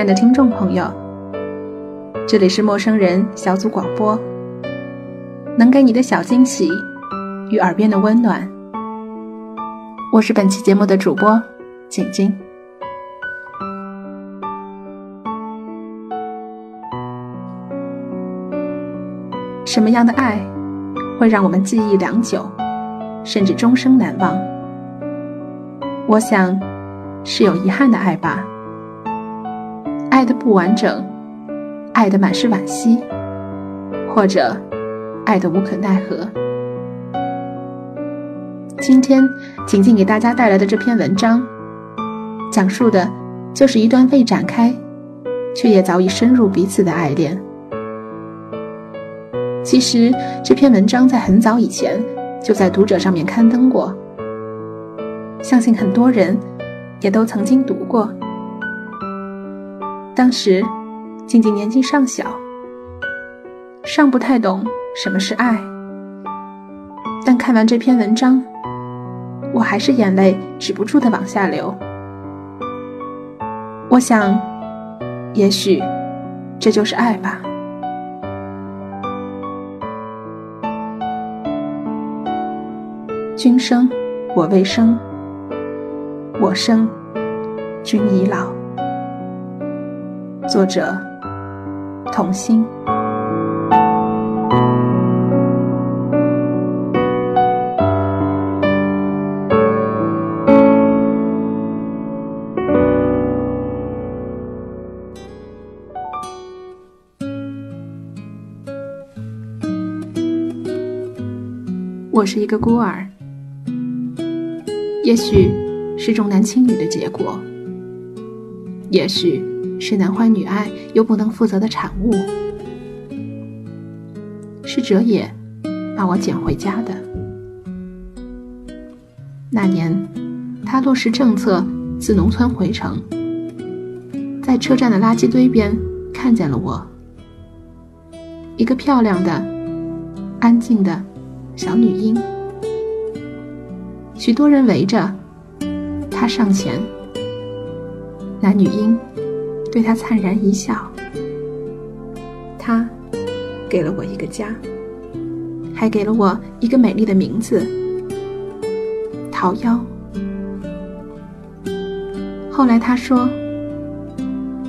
亲爱的听众朋友，这里是陌生人小组广播，能给你的小惊喜与耳边的温暖。我是本期节目的主播景晶。什么样的爱会让我们记忆良久，甚至终生难忘？我想，是有遗憾的爱吧。爱的不完整，爱的满是惋惜，或者爱的无可奈何。今天仅仅给大家带来的这篇文章，讲述的就是一段未展开，却也早已深入彼此的爱恋。其实这篇文章在很早以前就在读者上面刊登过，相信很多人也都曾经读过。当时，静静年纪尚小，尚不太懂什么是爱。但看完这篇文章，我还是眼泪止不住的往下流。我想，也许这就是爱吧。君生，我未生；我生，君已老。作者：童心。我是一个孤儿，也许是重男轻女的结果，也许。是男欢女爱又不能负责的产物，是哲野把我捡回家的。那年，他落实政策自农村回城，在车站的垃圾堆边看见了我，一个漂亮的、安静的小女婴，许多人围着，他上前，那女婴。对他灿然一笑，他给了我一个家，还给了我一个美丽的名字——桃夭。后来他说，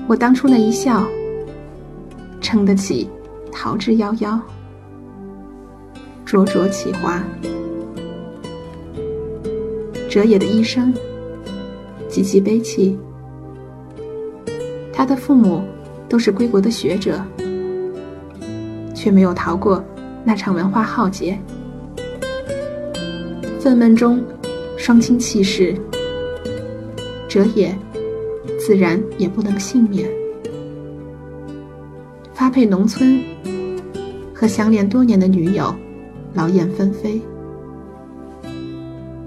我当初那一笑，撑得起桃之夭夭，灼灼其华。哲野的一生极其悲戚。他的父母都是归国的学者，却没有逃过那场文化浩劫。愤懑中，双亲弃世，哲野自然也不能幸免。发配农村，和相恋多年的女友劳燕分飞，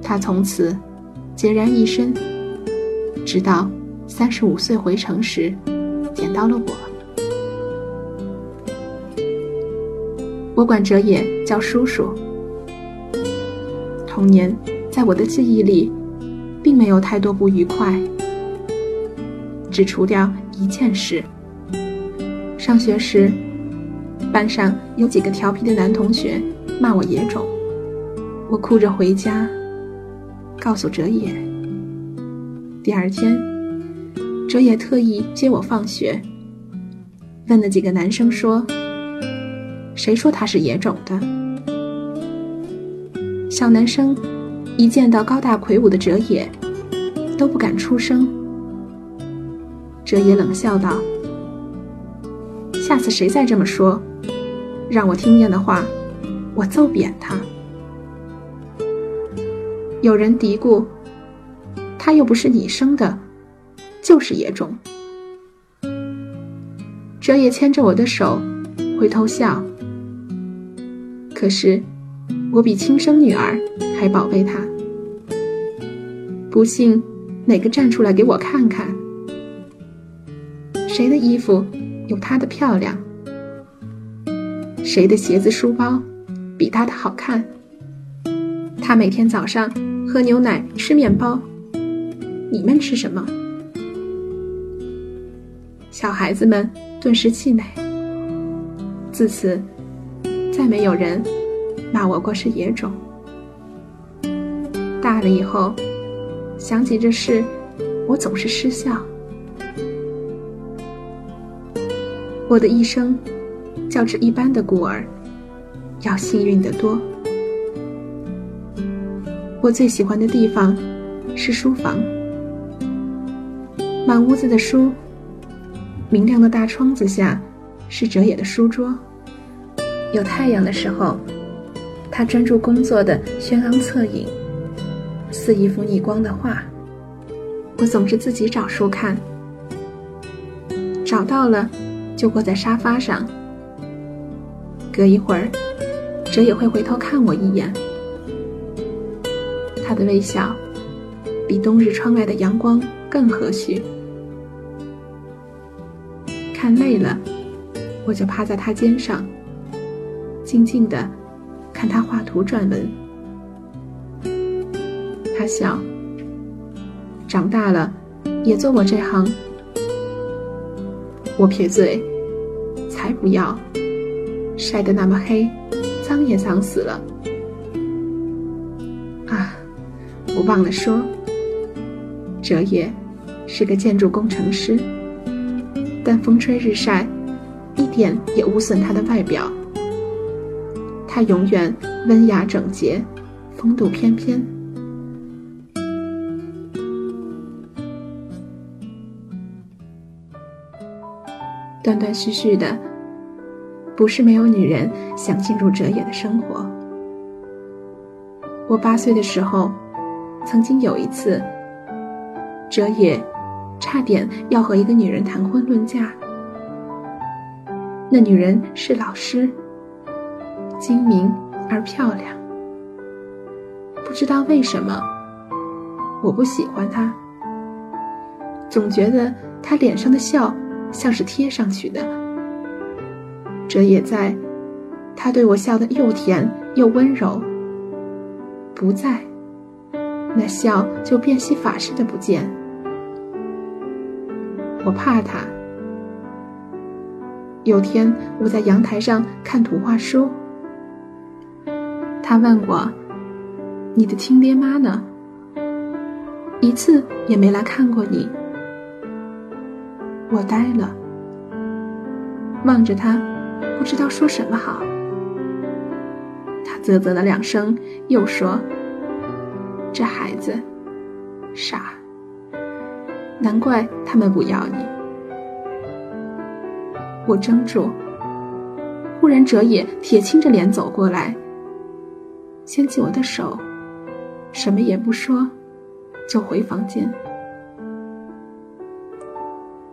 他从此孑然一身，直到。三十五岁回城时，捡到了我。我管哲野叫叔叔。童年在我的记忆里，并没有太多不愉快，只除掉一件事：上学时，班上有几个调皮的男同学骂我野种，我哭着回家，告诉哲野。第二天。哲野特意接我放学，问了几个男生说：“谁说他是野种的？”小男生一见到高大魁梧的哲野，都不敢出声。哲野冷笑道：“下次谁再这么说，让我听见的话，我揍扁他。”有人嘀咕：“他又不是你生的。”就是野种。哲野牵着我的手，回头笑。可是，我比亲生女儿还宝贝他。不信，哪个站出来给我看看？谁的衣服有她的漂亮？谁的鞋子、书包比她的好看？他每天早上喝牛奶、吃面包，你们吃什么？小孩子们顿时气馁。自此，再没有人骂我过是野种。大了以后，想起这事，我总是失笑。我的一生，较之一般的孤儿，要幸运得多。我最喜欢的地方是书房，满屋子的书，明亮的大窗子下是哲野的书桌。有太阳的时候，他专注工作的轩昂侧影。似一幅逆光的画，我总是自己找书看，找到了就窝在沙发上。隔一会儿，哲也会回头看我一眼，他的微笑比冬日窗外的阳光更和煦。看累了，我就趴在他肩上，静静的看他画图撰文。他笑，长大了也做我这行。我撇嘴，才不要，晒得那么黑，脏也脏死了。啊，我忘了说，哲也是个建筑工程师，但风吹日晒，一点也无损他的外表。他永远温雅整洁，风度翩翩。断断续续的，不是没有女人想进入哲野的生活。我八岁的时候，曾经有一次，哲野差点要和一个女人谈婚论嫁。那女人是老师，精明而漂亮。不知道为什么，我不喜欢她，总觉得她脸上的笑。像是贴上去的，这也在，他对我笑得又甜又温柔。不在，那笑就变戏法似的不见。我怕他。有天我在阳台上看图画书，他问我：“你的亲爹妈呢？一次也没来看过你。”我呆了，望着他，不知道说什么好。他啧啧了两声，又说：“这孩子，傻，难怪他们不要你。”我怔住，忽然哲野铁青着脸走过来，牵起我的手，什么也不说，就回房间。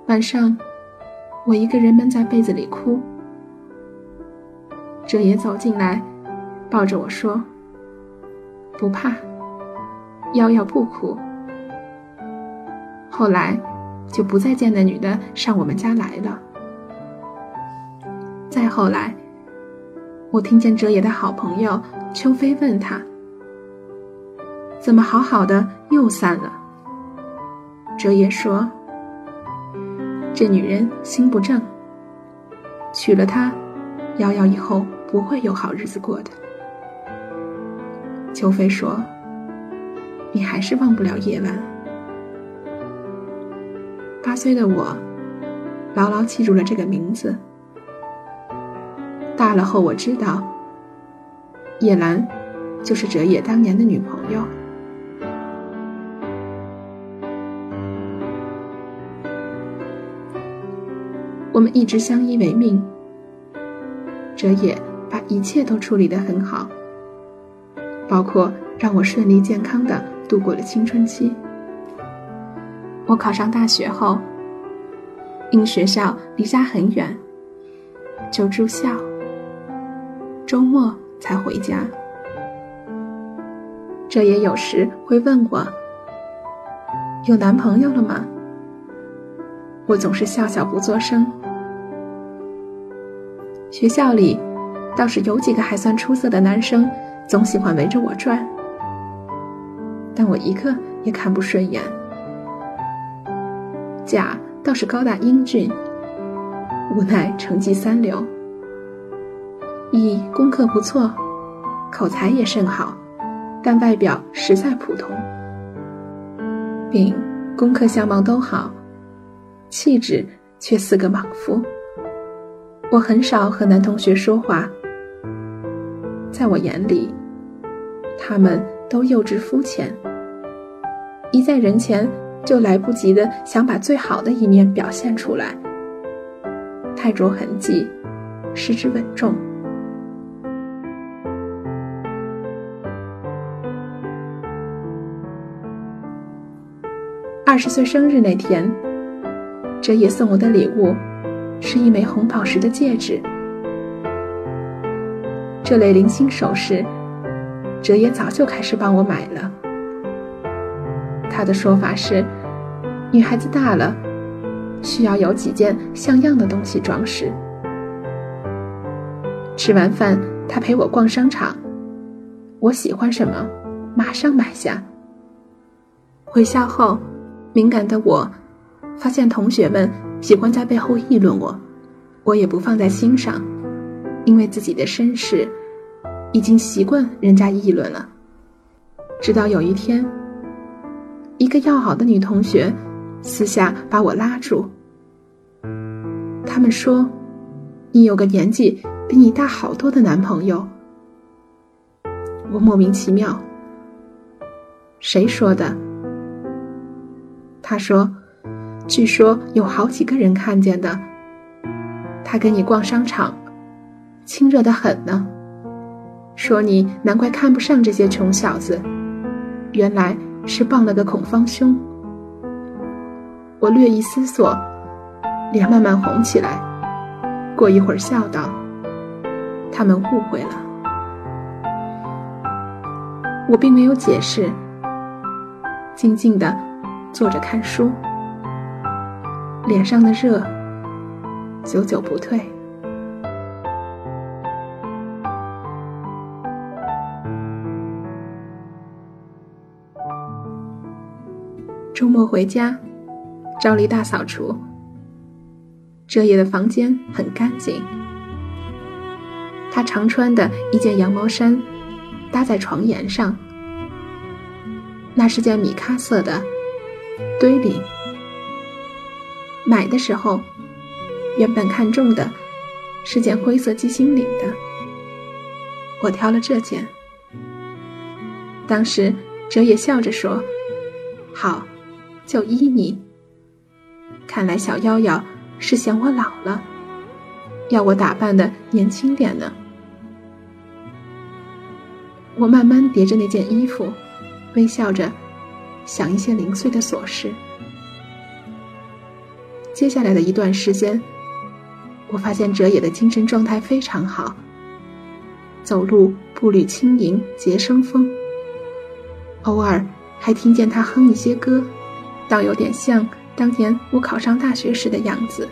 晚上，我一个人闷在被子里哭。哲也走进来，抱着我说：“不怕，瑶瑶不哭。”后来，就不再见那女的上我们家来了。再后来，我听见哲野的好朋友秋飞问他：“怎么好好的又散了？”哲野说。这女人心不正，娶了她，瑶瑶以后不会有好日子过的。秋飞说：“你还是忘不了夜晚。”八岁的我，牢牢记住了这个名字。大了后，我知道，叶兰就是哲野当年的女朋友。我们一直相依为命，哲野把一切都处理得很好，包括让我顺利健康的度过了青春期。我考上大学后，因学校离家很远，就住校，周末才回家。这也有时会问我，有男朋友了吗？我总是笑笑不作声。学校里，倒是有几个还算出色的男生，总喜欢围着我转，但我一个也看不顺眼。甲倒是高大英俊，无奈成绩三流。乙功课不错，口才也甚好，但外表实在普通。丙功课相貌都好，气质却似个莽夫。我很少和男同学说话，在我眼里，他们都幼稚肤浅，一在人前就来不及的想把最好的一面表现出来，太着痕迹，失之稳重。二十岁生日那天，哲野送我的礼物是一枚红宝石的戒指。这类零星首饰，哲野早就开始帮我买了。他的说法是，女孩子大了，需要有几件像样的东西装饰。吃完饭，他陪我逛商场，我喜欢什么，马上买下。回校后。敏感的我，发现同学们喜欢在背后议论我，我也不放在心上，因为自己的身世已经习惯人家议论了。直到有一天，一个要好的女同学私下把我拉住，他们说：“你有个年纪比你大好多的男朋友。”我莫名其妙，谁说的？他说：“据说有好几个人看见的。他跟你逛商场，亲热的很呢。说你难怪看不上这些穷小子，原来是傍了个孔方兄。”我略一思索，脸慢慢红起来。过一会儿笑道：“他们误会了。”我并没有解释，静静的。坐着看书，脸上的热久久不退。周末回家，照例大扫除。这夜的房间很干净，他常穿的一件羊毛衫搭在床沿上，那是件米咖色的。堆里，买的时候，原本看中的是件灰色鸡心领的，我挑了这件。当时哲野笑着说：“好，就依你。”看来小夭夭是嫌我老了，要我打扮的年轻点呢。我慢慢叠着那件衣服，微笑着。想一些零碎的琐事。接下来的一段时间，我发现哲野的精神状态非常好，走路步履轻盈，节生风。偶尔还听见他哼一些歌，倒有点像当年我考上大学时的样子。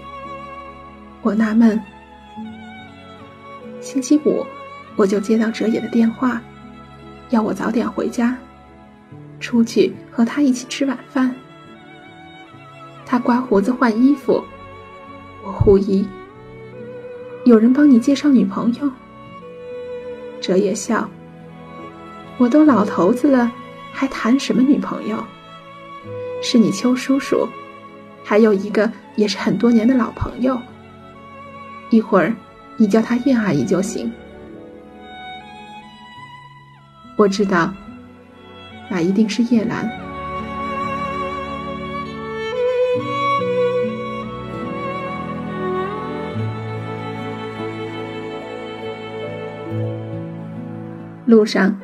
我纳闷，星期五我就接到哲野的电话，要我早点回家。出去和他一起吃晚饭。他刮胡子换衣服，我狐疑。有人帮你介绍女朋友？哲也笑。我都老头子了，还谈什么女朋友？是你邱叔叔，还有一个也是很多年的老朋友。一会儿你叫他叶阿姨就行。我知道。那一定是叶兰。路上，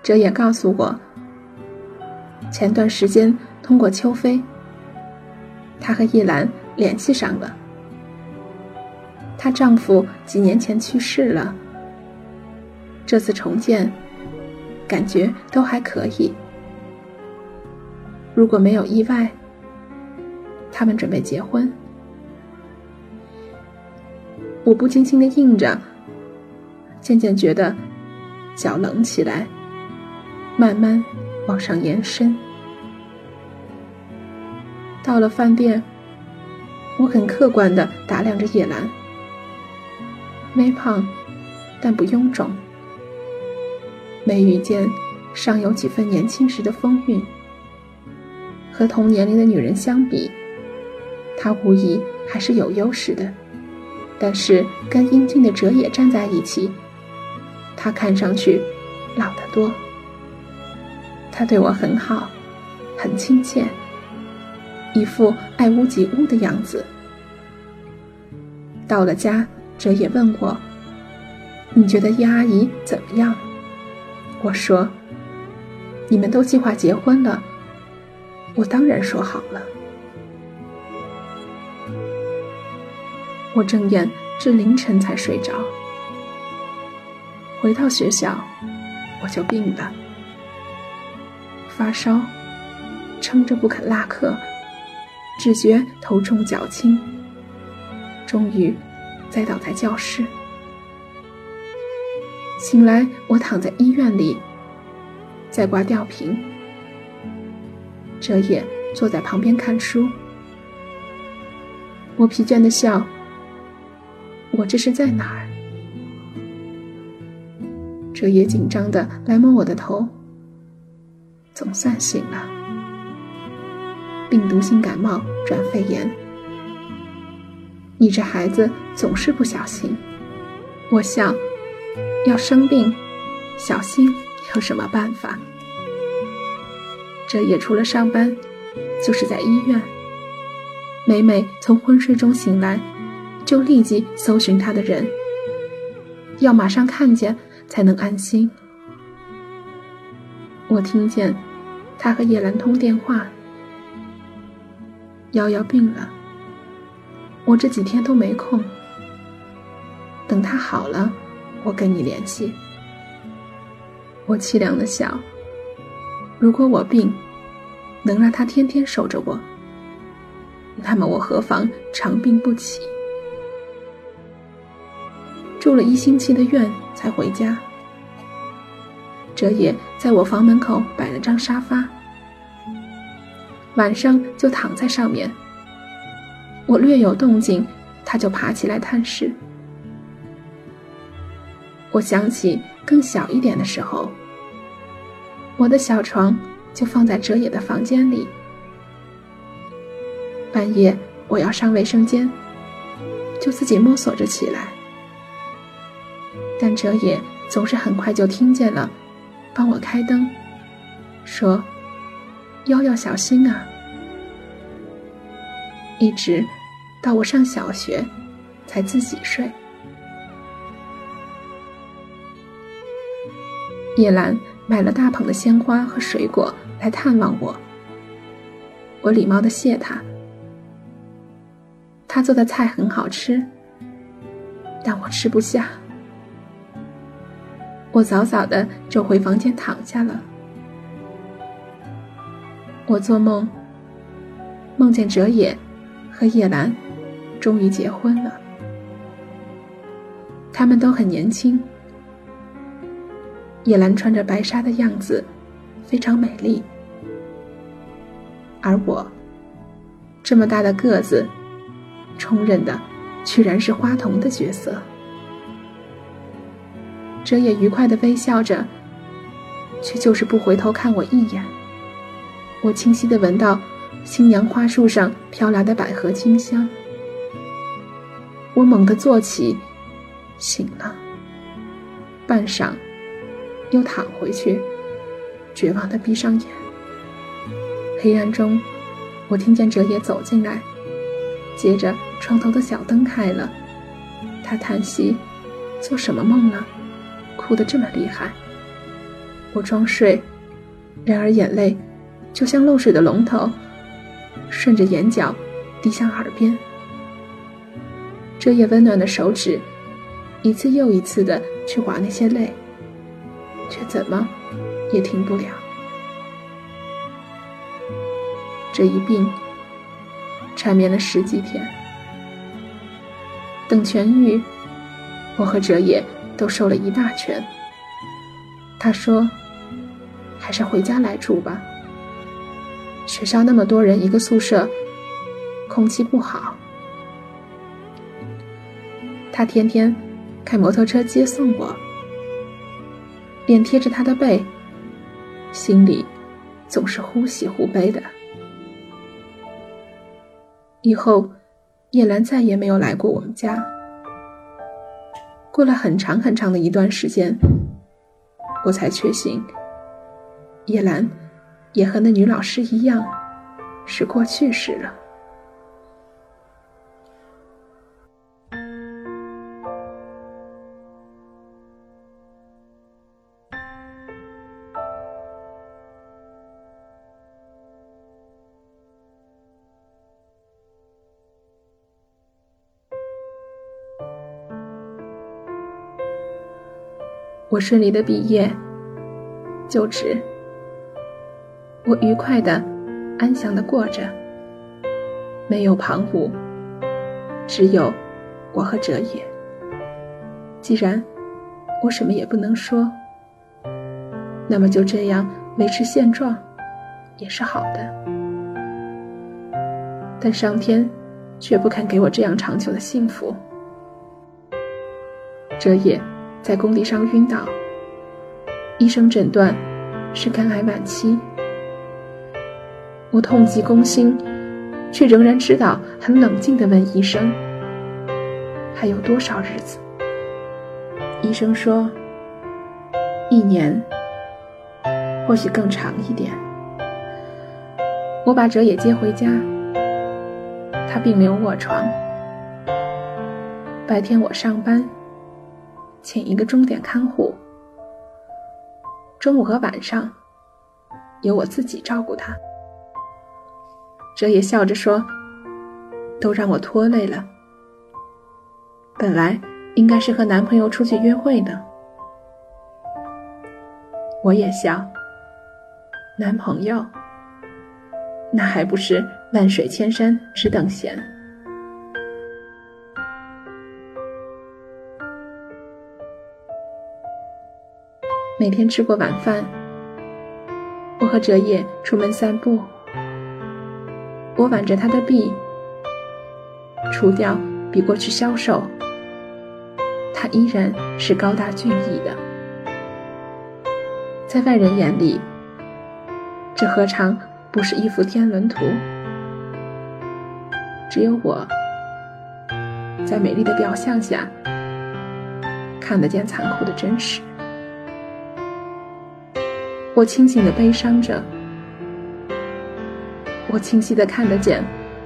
哲也告诉我，前段时间通过秋飞，她和叶兰联系上了。她丈夫几年前去世了，这次重建，感觉都还可以。如果没有意外，他们准备结婚。我不经心的应着，渐渐觉得脚冷起来，慢慢往上延伸。到了饭店，我很客观地打量着叶兰，微胖，但不臃肿，眉宇间尚有几分年轻时的风韵。和同年龄的女人相比，她无疑还是有优势的。但是跟英俊的哲野站在一起，她看上去老得多。他对我很好，很亲切，一副爱屋及乌的样子。到了家，哲野问我：“你觉得叶阿姨怎么样？”我说：“你们都计划结婚了，我当然说好了。”我睁眼至凌晨才睡着。回到学校，我就病了。发烧，撑着不肯拉课，只觉头重脚轻。终于，栽倒在教室。醒来，我躺在医院里，在挂吊瓶。哲野坐在旁边看书。我疲倦的笑。我这是在哪儿？哲野紧张的来摸我的头。总算醒了。病毒性感冒转肺炎，你这孩子总是不小心。我想，要生病，小心有什么办法？这也除了上班，就是在医院。每每从昏睡中醒来，就立即搜寻他的人，要马上看见才能安心。我听见他和叶兰通电话。瑶瑶病了，我这几天都没空。等他好了，我跟你联系。我凄凉的笑。如果我病，能让他天天守着我，那么我何妨长病不起？住了一星期的院才回家。哲野在我房门口摆了张沙发，晚上就躺在上面。我略有动静，他就爬起来探视。我想起更小一点的时候，我的小床就放在哲野的房间里。半夜我要上卫生间，就自己摸索着起来，但哲野总是很快就听见了。帮我开灯，说：“腰要小心啊。”一直到我上小学，才自己睡。叶兰买了大捧的鲜花和水果来探望我，我礼貌的谢他。他做的菜很好吃，但我吃不下。我早早的就回房间躺下了。我做梦，梦见哲野和叶兰终于结婚了。他们都很年轻。叶兰穿着白纱的样子非常美丽，而我这么大的个子，充任的居然是花童的角色。哲也愉快的微笑着，却就是不回头看我一眼。我清晰的闻到新娘花树上飘来的百合清香。我猛地坐起，醒了。半晌，又躺回去，绝望的闭上眼。黑暗中，我听见哲也走进来，接着床头的小灯开了，他叹息：“做什么梦了？”哭得这么厉害，我装睡，然而眼泪就像漏水的龙头，顺着眼角滴向耳边。这夜温暖的手指，一次又一次的去划那些泪，却怎么也停不了。这一病缠绵了十几天，等痊愈，我和哲野。都瘦了一大圈。他说：“还是回家来住吧。学校那么多人，一个宿舍，空气不好。”他天天开摩托车接送我，脸贴着他的背，心里总是忽喜忽悲的。以后，叶兰再也没有来过我们家。过了很长很长的一段时间，我才确信，叶兰也和那女老师一样，是过去式了。我顺利的毕业，就职。我愉快的、安详的过着，没有旁骛，只有我和哲野。既然我什么也不能说，那么就这样维持现状，也是好的。但上天却不肯给我这样长久的幸福。哲野。在工地上晕倒，医生诊断是肝癌晚期。我痛极攻心，却仍然知道很冷静地问医生：“还有多少日子？”医生说：“一年，或许更长一点。”我把哲也接回家，他并没有卧床。白天我上班。请一个钟点看护，中午和晚上由我自己照顾他。哲也笑着说：“都让我拖累了。本来应该是和男朋友出去约会的。”我也笑。男朋友，那还不是万水千山只等闲。每天吃过晚饭，我和哲野出门散步。我挽着他的臂，除掉比过去消瘦，他依然是高大俊逸的。在外人眼里，这何尝不是一幅天伦图？只有我，在美丽的表象下，看得见残酷的真实。我清醒的悲伤着，我清晰的看得见，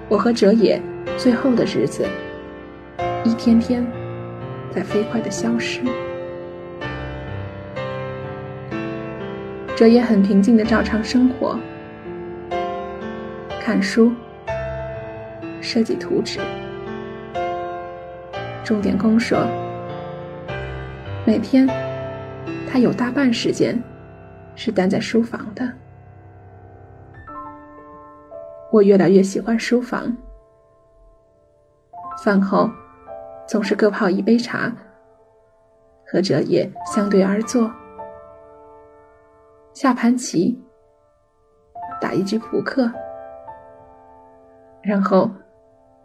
我和哲野最后的日子，一天天在飞快的消失。哲野很平静的照常生活，看书，设计图纸。钟点工说，每天他有大半时间。是待在书房的。我越来越喜欢书房。饭后，总是各泡一杯茶，和哲野相对而坐，下盘棋，打一局扑克，然后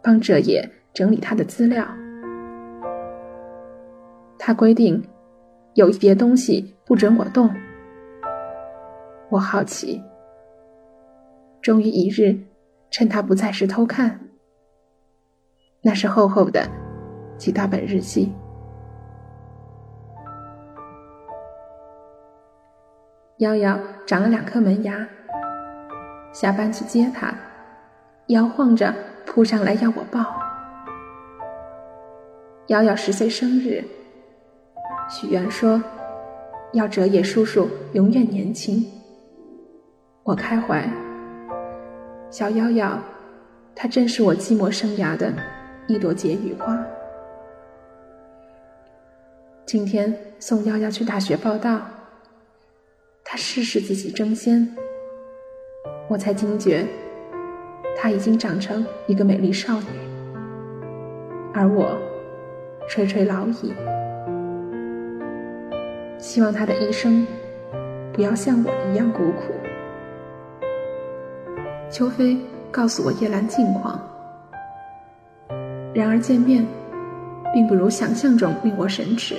帮哲野整理他的资料。他规定，有一叠东西不准我动。我好奇，终于一日，趁他不在时偷看。那是厚厚的几大本日记。瑶瑶长了两颗门牙，下班去接他，摇晃着扑上来要我抱。瑶瑶十岁生日，许愿说要哲野叔叔永远年轻。我开怀，小夭夭，她正是我寂寞生涯的一朵解语花。今天送夭夭去大学报道，她试试自己争先，我才惊觉，她已经长成一个美丽少女，而我垂垂老矣。希望她的一生不要像我一样孤苦。秋飞告诉我叶兰近况，然而见面并不如想象中令我神驰。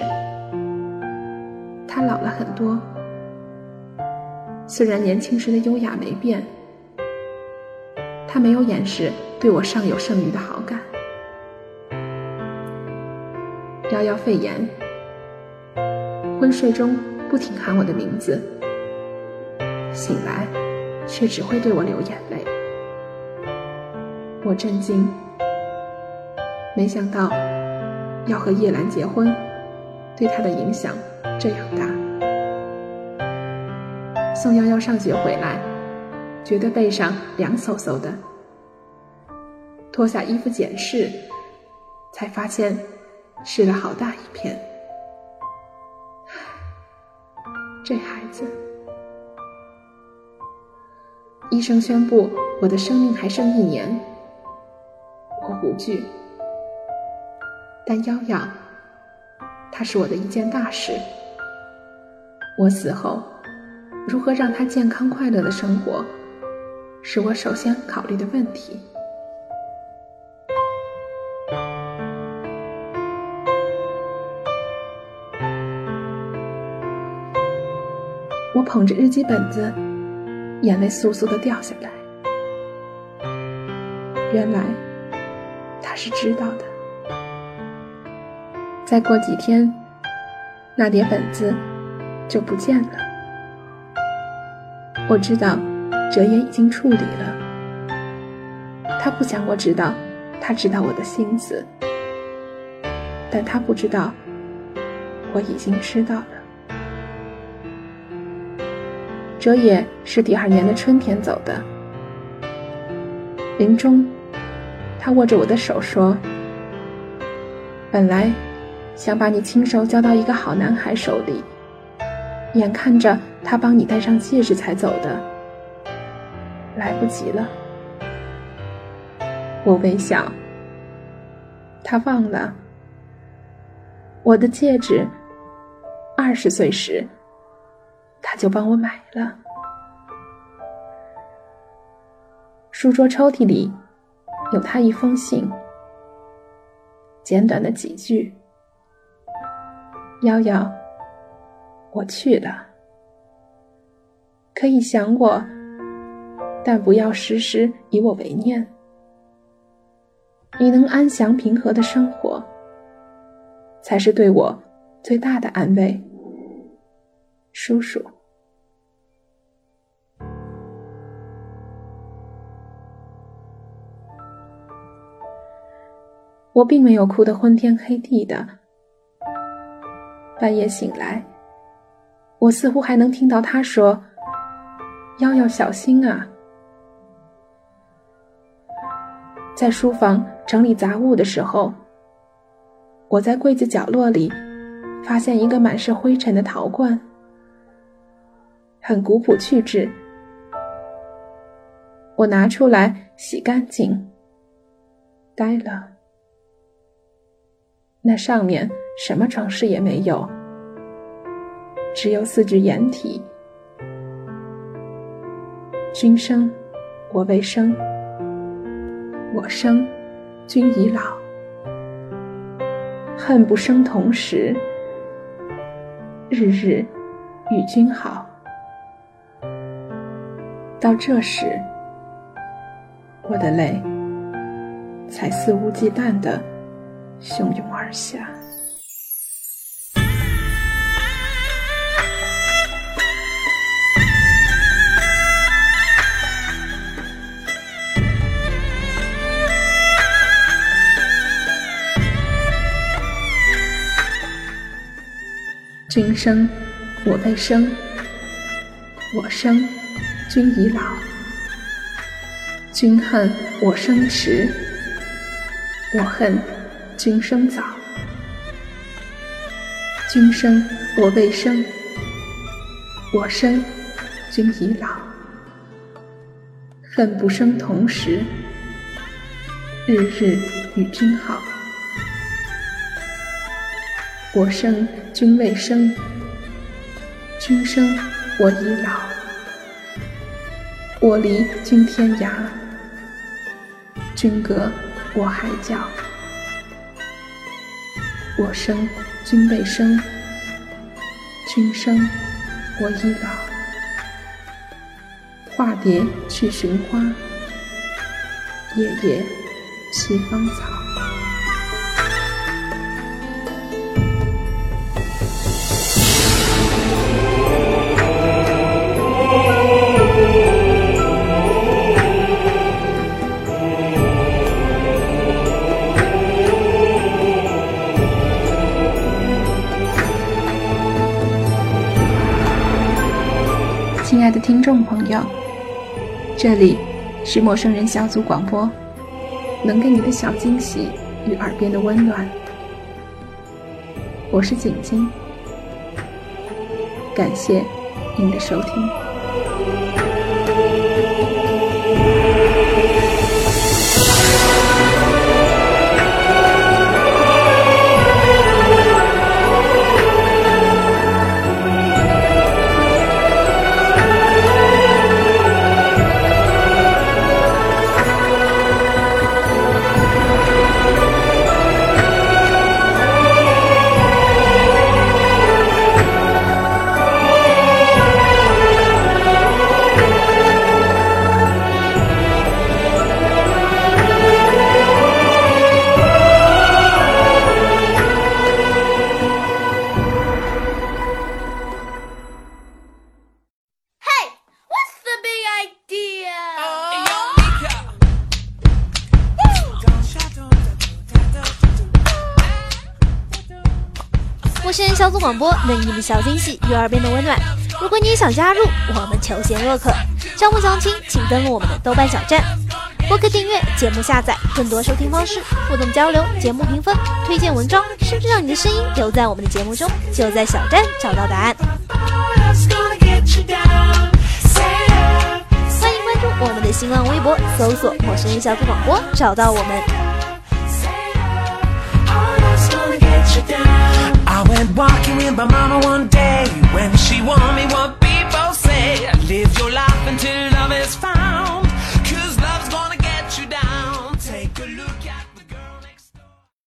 他老了很多，虽然年轻时的优雅没变，他没有掩饰对我尚有剩余的好感。夭夭肺炎，昏睡中不停喊我的名字，醒来却只会对我流眼泪。我震惊，没想到要和叶兰结婚，对他的影响这样大。送夭夭上学回来，觉得背上凉飕飕的，脱下衣服检视，才发现。湿了好大一片，这孩子。医生宣布我的生命还剩一年，惧。但夭夭，它是我的一件大事。我死后，如何让他健康快乐的生活，是我首先考虑的问题。我捧着日记本子，眼泪簌簌的掉下来。原来他是知道的。再过几天，那叠本子就不见了。我知道哲也已经处理了。他不想我知道，他知道我的心思，但他不知道我已经知道了。哲也是第二年的春天走的。临终，他握着我的手说：“本来想把你亲手交到一个好男孩手里，眼看着他帮你戴上戒指才走的，来不及了。”我微笑。他忘了我的戒指，二十岁时。他就帮我买了。书桌抽屉里有他一封信，简短的几句：“夭夭，我去了，可以想我，但不要时时以我为念。你能安详平和的生活，才是对我最大的安慰。”叔叔。我并没有哭得昏天黑地的。半夜醒来，我似乎还能听到他说：“腰要小心啊。”在书房整理杂物的时候，我在柜子角落里发现一个满是灰尘的陶罐，很古朴趣致。我拿出来洗干净，呆了。那上面什么装饰也没有，只有四句掩体：“君生，我未生；我生，君已老。恨不生同时，日日与君好。”到这时，我的泪才肆无忌惮的。汹涌而下。君生，我未生；我生，君已老。君恨我生迟，我恨。君生早，君生我未生，我生君已老。恨不生同时，日日与君好。我生君未生，君生我已老。我离君天涯，君隔我海角。我生君未生，君生我已老。化蝶去寻花，夜夜栖芳草。众朋友，这里是陌生人小组广播，能给你的小惊喜与耳边的温暖。我是锦锦，感谢您的收听。小组广播，能给你的小惊喜与耳边的温暖。如果你也想加入，我们求贤若渴。招募详情请登录我们的豆瓣小站。播客订阅、节目下载、更多收听方式、互动交流、节目评分、推荐文章，甚至让你的声音留在我们的节目中，就在小站找到答案。欢迎关注我们的新浪微博，搜索“陌生人小组广播”，找到我们。I went walking with my mama one day when she warned me what people say. Live your life until love is found.